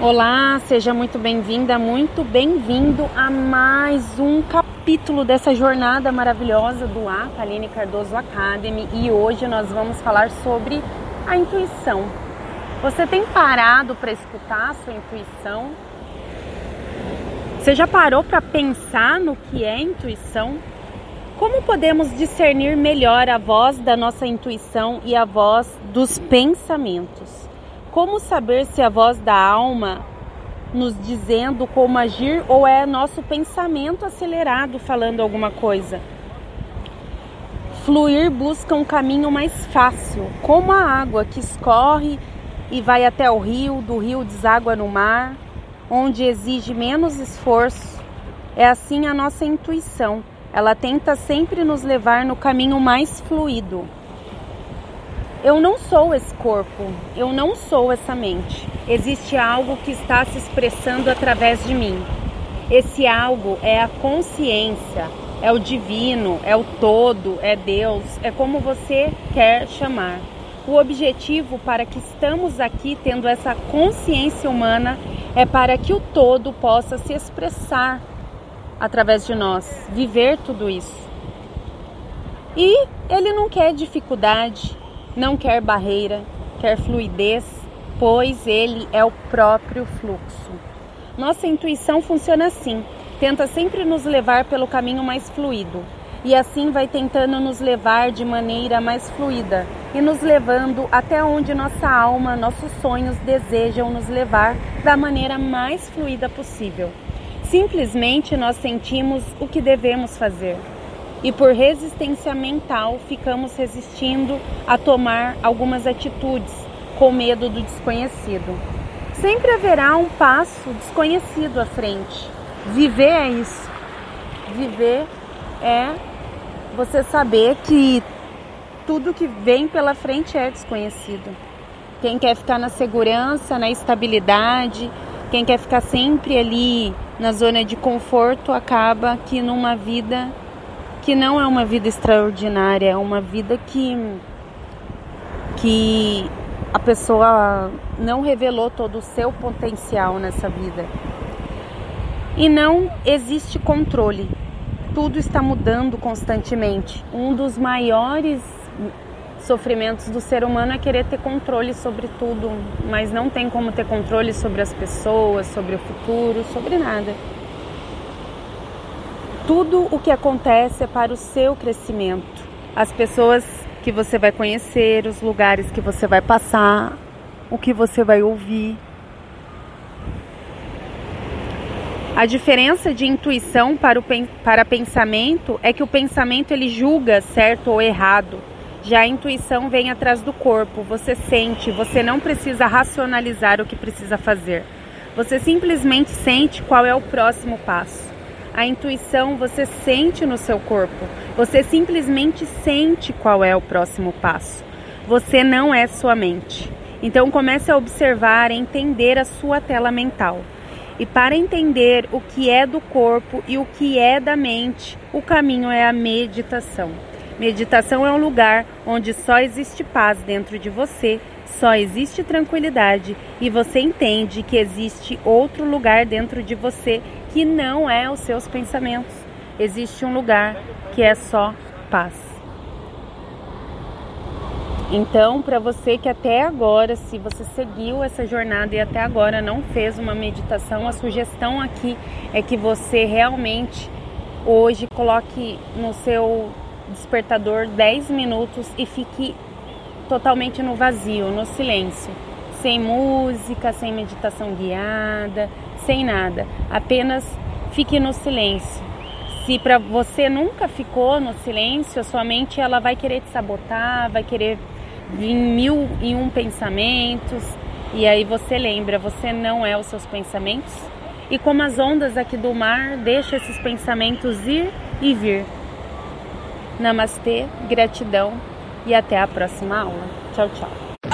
Olá, seja muito bem-vinda, muito bem-vindo a mais um capítulo dessa jornada maravilhosa do A, Aline Cardoso Academy, e hoje nós vamos falar sobre a intuição. Você tem parado para escutar a sua intuição? Você já parou para pensar no que é intuição? Como podemos discernir melhor a voz da nossa intuição e a voz dos pensamentos? Como saber se a voz da alma nos dizendo como agir ou é nosso pensamento acelerado falando alguma coisa? Fluir busca um caminho mais fácil, como a água que escorre e vai até o rio, do rio deságua no mar, onde exige menos esforço. É assim a nossa intuição. Ela tenta sempre nos levar no caminho mais fluido. Eu não sou esse corpo, eu não sou essa mente. Existe algo que está se expressando através de mim. Esse algo é a consciência, é o divino, é o todo, é Deus, é como você quer chamar. O objetivo para que estamos aqui tendo essa consciência humana é para que o todo possa se expressar através de nós, viver tudo isso. E ele não quer dificuldade, não quer barreira, quer fluidez, pois ele é o próprio fluxo. Nossa intuição funciona assim, tenta sempre nos levar pelo caminho mais fluido, e assim vai tentando nos levar de maneira mais fluida e nos levando até onde nossa alma, nossos sonhos desejam nos levar da maneira mais fluida possível. Simplesmente nós sentimos o que devemos fazer e por resistência mental ficamos resistindo a tomar algumas atitudes com medo do desconhecido. Sempre haverá um passo desconhecido à frente. Viver é isso. Viver é você saber que tudo que vem pela frente é desconhecido. Quem quer ficar na segurança, na estabilidade, quem quer ficar sempre ali na zona de conforto, acaba que numa vida que não é uma vida extraordinária, é uma vida que que a pessoa não revelou todo o seu potencial nessa vida. E não existe controle tudo está mudando constantemente. Um dos maiores sofrimentos do ser humano é querer ter controle sobre tudo, mas não tem como ter controle sobre as pessoas, sobre o futuro, sobre nada. Tudo o que acontece é para o seu crescimento. As pessoas que você vai conhecer, os lugares que você vai passar, o que você vai ouvir, A diferença de intuição para, o, para pensamento é que o pensamento ele julga certo ou errado. Já a intuição vem atrás do corpo, você sente, você não precisa racionalizar o que precisa fazer. Você simplesmente sente qual é o próximo passo. A intuição você sente no seu corpo, você simplesmente sente qual é o próximo passo. Você não é sua mente. Então comece a observar e entender a sua tela mental. E para entender o que é do corpo e o que é da mente, o caminho é a meditação. Meditação é um lugar onde só existe paz dentro de você, só existe tranquilidade e você entende que existe outro lugar dentro de você que não é os seus pensamentos. Existe um lugar que é só paz. Então, para você que até agora, se você seguiu essa jornada e até agora não fez uma meditação, a sugestão aqui é que você realmente hoje coloque no seu despertador 10 minutos e fique totalmente no vazio, no silêncio, sem música, sem meditação guiada, sem nada. Apenas fique no silêncio. Se para você nunca ficou no silêncio, a sua mente ela vai querer te sabotar, vai querer vir mil e um pensamentos E aí você lembra, você não é os seus pensamentos. E como as ondas aqui do mar, deixa esses pensamentos ir e vir. Namastê, gratidão e até a próxima aula. Tchau, tchau.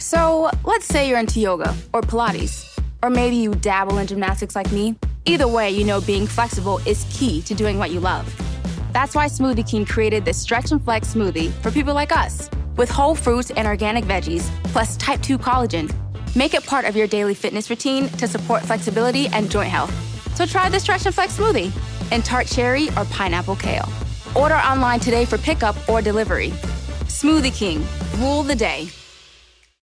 So, let's say you're into yoga or Pilates, or maybe you dabble in gymnastics like me. Either way, you know being flexible is key to doing what you love. That's why Smoothie King created this Stretch and Flex smoothie for people like us, with whole fruits and organic veggies, plus type 2 collagen. Make it part of your daily fitness routine to support flexibility and joint health. So try the Stretch and Flex smoothie in tart cherry or pineapple kale. Order online today for pickup or delivery. Smoothie King, rule the day.